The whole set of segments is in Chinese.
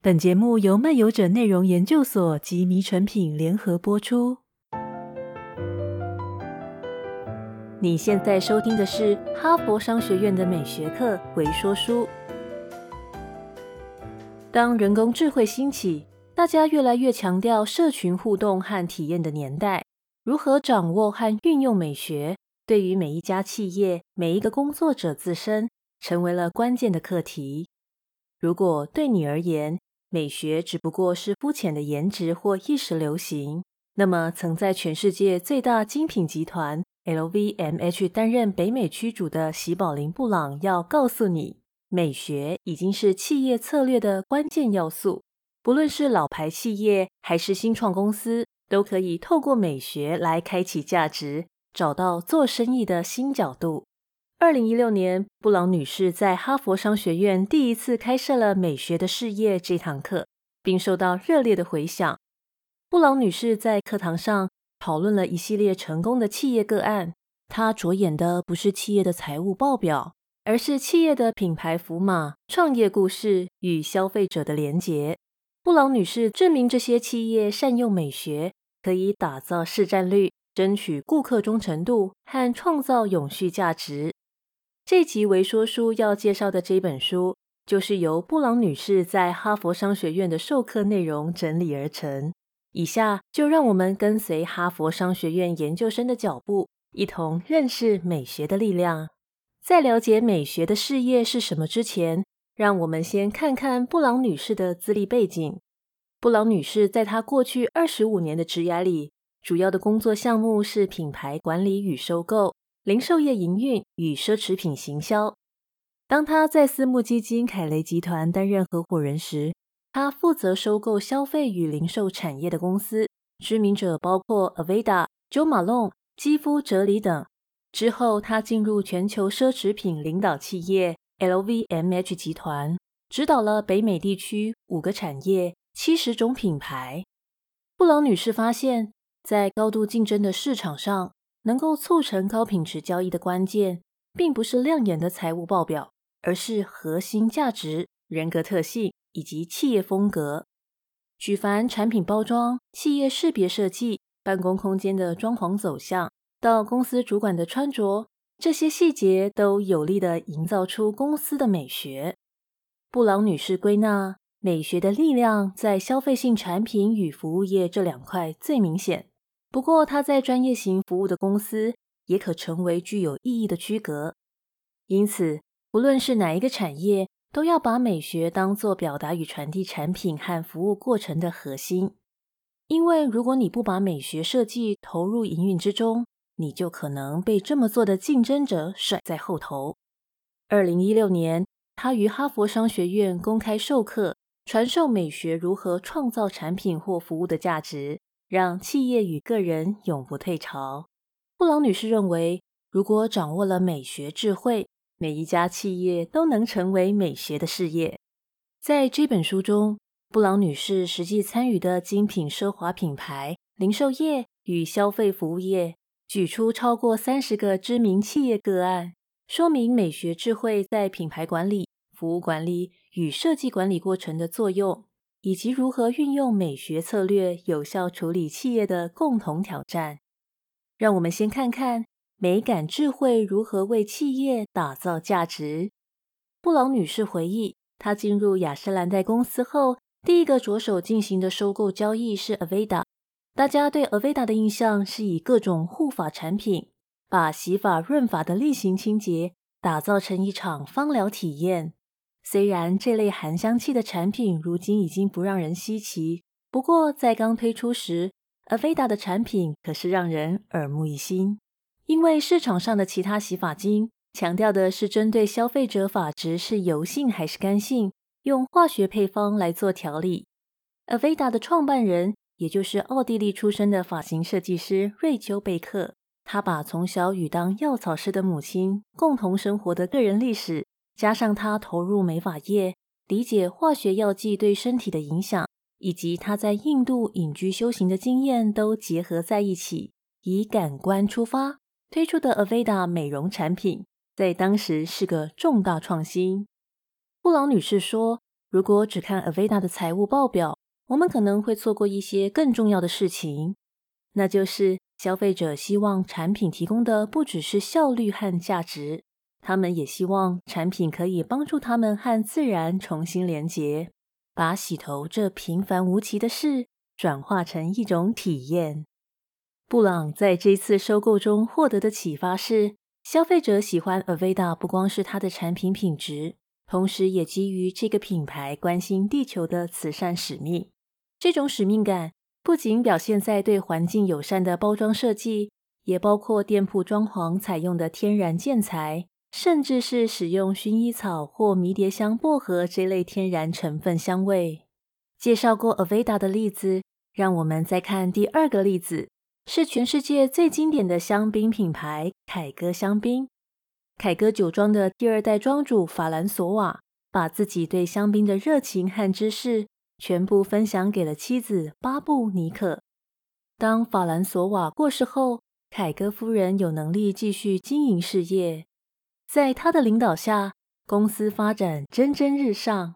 本节目由漫游者内容研究所及迷诚品联合播出。你现在收听的是哈佛商学院的美学课回说书。当人工智慧兴起，大家越来越强调社群互动和体验的年代，如何掌握和运用美学，对于每一家企业、每一个工作者自身，成为了关键的课题。如果对你而言，美学只不过是肤浅的颜值或一时流行，那么曾在全世界最大精品集团 LVMH 担任北美区主的喜宝林布朗要告诉你，美学已经是企业策略的关键要素。不论是老牌企业还是新创公司，都可以透过美学来开启价值，找到做生意的新角度。二零一六年，布朗女士在哈佛商学院第一次开设了“美学的事业”这堂课，并受到热烈的回响。布朗女士在课堂上讨论了一系列成功的企业个案。她着眼的不是企业的财务报表，而是企业的品牌符码、创业故事与消费者的连结。布朗女士证明，这些企业善用美学，可以打造市占率、争取顾客忠诚度和创造永续价值。这集为说书要介绍的这本书，就是由布朗女士在哈佛商学院的授课内容整理而成。以下就让我们跟随哈佛商学院研究生的脚步，一同认识美学的力量。在了解美学的事业是什么之前，让我们先看看布朗女士的资历背景。布朗女士在她过去二十五年的职涯里，主要的工作项目是品牌管理与收购。零售业营运与奢侈品行销。当他在私募基金凯雷集团担任合伙人时，他负责收购消费与零售产业的公司，知名者包括 Aveda、Jo Malone、肌肤哲理等。之后，他进入全球奢侈品领导企业 LVMH 集团，指导了北美地区五个产业、七十种品牌。布朗女士发现，在高度竞争的市场上，能够促成高品质交易的关键，并不是亮眼的财务报表，而是核心价值、人格特性以及企业风格。举凡产品包装、企业识别设计、办公空间的装潢走向，到公司主管的穿着，这些细节都有力地营造出公司的美学。布朗女士归纳，美学的力量在消费性产品与服务业这两块最明显。不过，它在专业型服务的公司也可成为具有意义的区隔。因此，不论是哪一个产业，都要把美学当作表达与传递产品和服务过程的核心。因为如果你不把美学设计投入营运之中，你就可能被这么做的竞争者甩在后头。二零一六年，他于哈佛商学院公开授课，传授美学如何创造产品或服务的价值。让企业与个人永不退潮。布朗女士认为，如果掌握了美学智慧，每一家企业都能成为美学的事业。在这本书中，布朗女士实际参与的精品奢华品牌、零售业与消费服务业，举出超过三十个知名企业个案，说明美学智慧在品牌管理、服务管理与设计管理过程的作用。以及如何运用美学策略有效处理企业的共同挑战。让我们先看看美感智慧如何为企业打造价值。布朗女士回忆，她进入雅诗兰黛公司后，第一个着手进行的收购交易是 Aveda。大家对 Aveda 的印象是以各种护发产品，把洗发润发的例行清洁打造成一场芳疗体验。虽然这类含香气的产品如今已经不让人稀奇，不过在刚推出时，Aveda 的产品可是让人耳目一新。因为市场上的其他洗发精强调的是针对消费者发质是油性还是干性，用化学配方来做调理。Aveda 的创办人，也就是奥地利出身的发型设计师瑞秋贝克，他把从小与当药草师的母亲共同生活的个人历史。加上他投入美发业，理解化学药剂对身体的影响，以及他在印度隐居修行的经验，都结合在一起，以感官出发推出的 Aveda 美容产品，在当时是个重大创新。布朗女士说，如果只看 Aveda 的财务报表，我们可能会错过一些更重要的事情，那就是消费者希望产品提供的不只是效率和价值，他们也希望产品可以帮助他们和自然重新连结，把洗头这平凡无奇的事转化成一种体验。布朗在这次收购中获得的启发是，消费者喜欢 Aveda 不光是它的产品品质，同时也基于这个品牌关心地球的慈善使命。这种使命感不仅表现在对环境友善的包装设计，也包括店铺装潢采用的天然建材，甚至是使用薰衣草或迷迭香、薄荷这类天然成分香味。介绍过 Aveda 的例子，让我们再看第二个例子，是全世界最经典的香槟品牌凯歌香槟。凯歌酒庄的第二代庄主法兰索瓦，把自己对香槟的热情和知识。全部分享给了妻子巴布尼可。当法兰索瓦过世后，凯歌夫人有能力继续经营事业。在他的领导下，公司发展蒸蒸日上。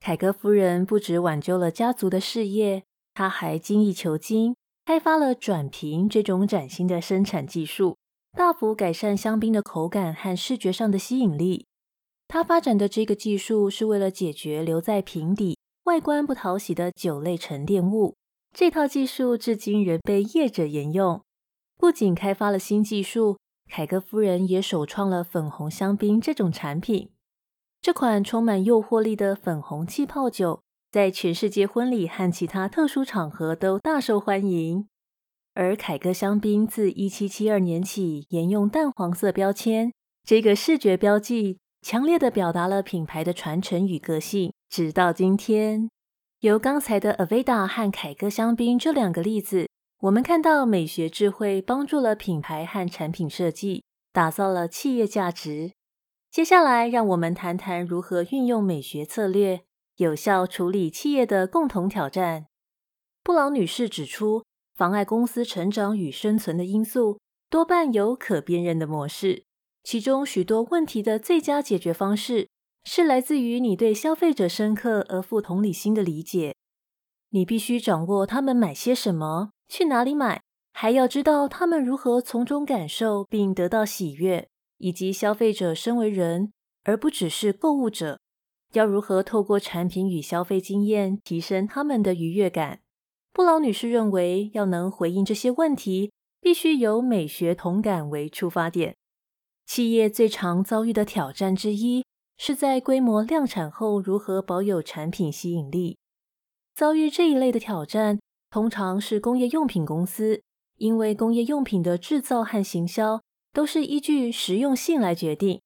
凯歌夫人不只挽救了家族的事业，她还精益求精，开发了转瓶这种崭新的生产技术，大幅改善香槟的口感和视觉上的吸引力。她发展的这个技术是为了解决留在瓶底。外观不讨喜的酒类沉淀物，这套技术至今仍被业者沿用。不仅开发了新技术，凯歌夫人也首创了粉红香槟这种产品。这款充满诱惑力的粉红气泡酒，在全世界婚礼和其他特殊场合都大受欢迎。而凯歌香槟自1772年起沿用淡黄色标签，这个视觉标记强烈地表达了品牌的传承与个性。直到今天，由刚才的 Aveda 和凯歌香槟这两个例子，我们看到美学智慧帮助了品牌和产品设计，打造了企业价值。接下来，让我们谈谈如何运用美学策略，有效处理企业的共同挑战。布朗女士指出，妨碍公司成长与生存的因素多半有可辨认的模式，其中许多问题的最佳解决方式。是来自于你对消费者深刻而富同理心的理解。你必须掌握他们买些什么，去哪里买，还要知道他们如何从中感受并得到喜悦，以及消费者身为人，而不只是购物者，要如何透过产品与消费经验提升他们的愉悦感。布朗女士认为，要能回应这些问题，必须由美学同感为出发点。企业最常遭遇的挑战之一，是在规模量产后如何保有产品吸引力？遭遇这一类的挑战，通常是工业用品公司，因为工业用品的制造和行销都是依据实用性来决定。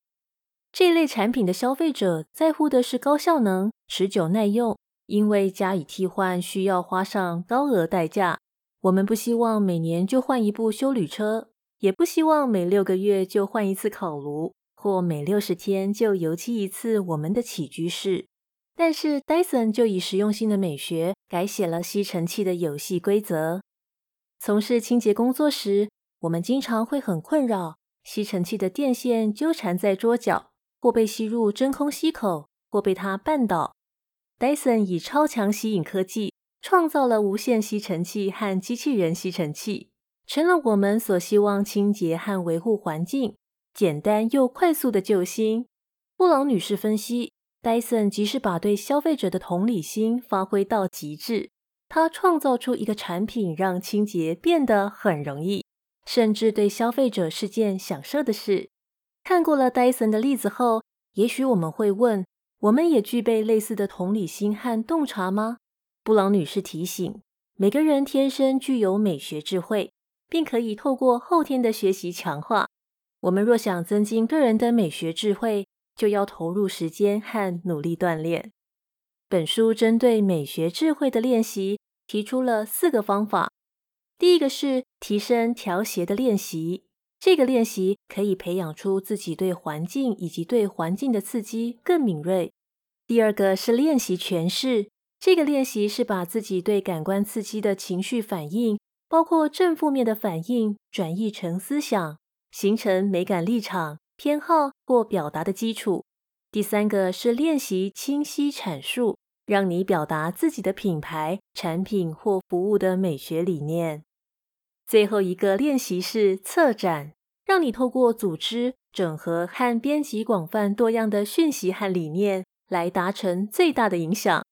这类产品的消费者在乎的是高效能、持久耐用，因为加以替换需要花上高额代价。我们不希望每年就换一部修旅车，也不希望每六个月就换一次烤炉。或每六十天就油漆一次我们的起居室，但是 Dyson 就以实用性的美学改写了吸尘器的游戏规则。从事清洁工作时，我们经常会很困扰，吸尘器的电线纠缠在桌角，或被吸入真空吸口，或被它绊倒。Dyson 以超强吸引科技创造了无线吸尘器和机器人吸尘器，成了我们所希望清洁和维护环境。简单又快速的救星。布朗女士分析，戴森即是把对消费者的同理心发挥到极致，他创造出一个产品，让清洁变得很容易，甚至对消费者是件享受的事。看过了戴森的例子后，也许我们会问：我们也具备类似的同理心和洞察吗？布朗女士提醒，每个人天生具有美学智慧，并可以透过后天的学习强化。我们若想增进个人的美学智慧，就要投入时间和努力锻炼。本书针对美学智慧的练习提出了四个方法。第一个是提升调谐的练习，这个练习可以培养出自己对环境以及对环境的刺激更敏锐。第二个是练习诠释，这个练习是把自己对感官刺激的情绪反应，包括正负面的反应，转译成思想。形成美感立场、偏好或表达的基础。第三个是练习清晰阐述，让你表达自己的品牌、产品或服务的美学理念。最后一个练习是策展，让你透过组织、整合和编辑广泛多样的讯息和理念，来达成最大的影响。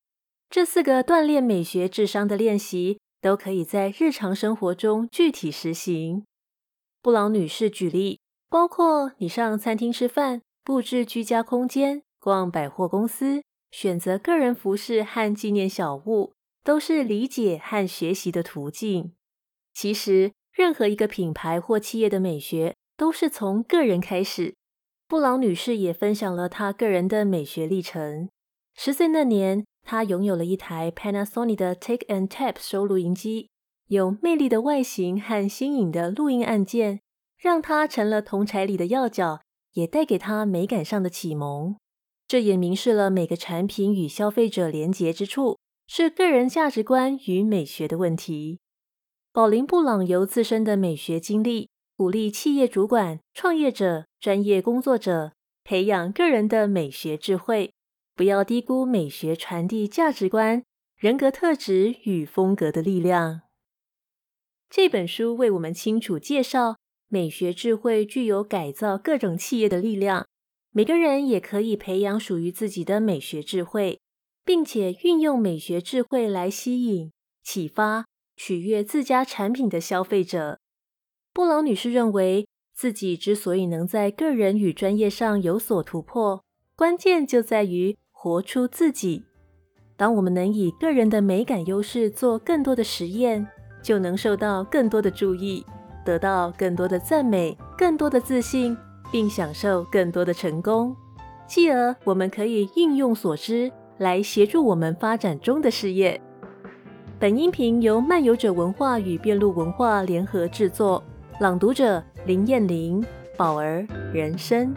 这四个锻炼美学智商的练习，都可以在日常生活中具体实行。布朗女士举例，包括你上餐厅吃饭、布置居家空间、逛百货公司、选择个人服饰和纪念小物，都是理解和学习的途径。其实，任何一个品牌或企业的美学，都是从个人开始。布朗女士也分享了她个人的美学历程。十岁那年，她拥有了一台 Panasonic 的 Take and Tap 收录音机，有魅力的外形和新颖的录音按键，让他成了同侪里的要角，也带给他美感上的启蒙。这也明示了每个产品与消费者连结之处，是个人价值观与美学的问题。宝琳·布朗由自身的美学经历，鼓励企业主管、创业者、专业工作者培养个人的美学智慧，不要低估美学传递价值观、人格特质与风格的力量。这本书为我们清楚介绍，美学智慧具有改造各种企业的力量。每个人也可以培养属于自己的美学智慧，并且运用美学智慧来吸引、启发、取悦自家产品的消费者。布朗女士认为，自己之所以能在个人与专业上有所突破，关键就在于活出自己。当我们能以个人的美感优势做更多的实验，就能受到更多的注意，得到更多的赞美，更多的自信。并享受更多的成功，继而我们可以应用所知来协助我们发展中的事业。本音频由漫游者文化与辩路文化联合制作，朗读者林燕玲、宝儿人生。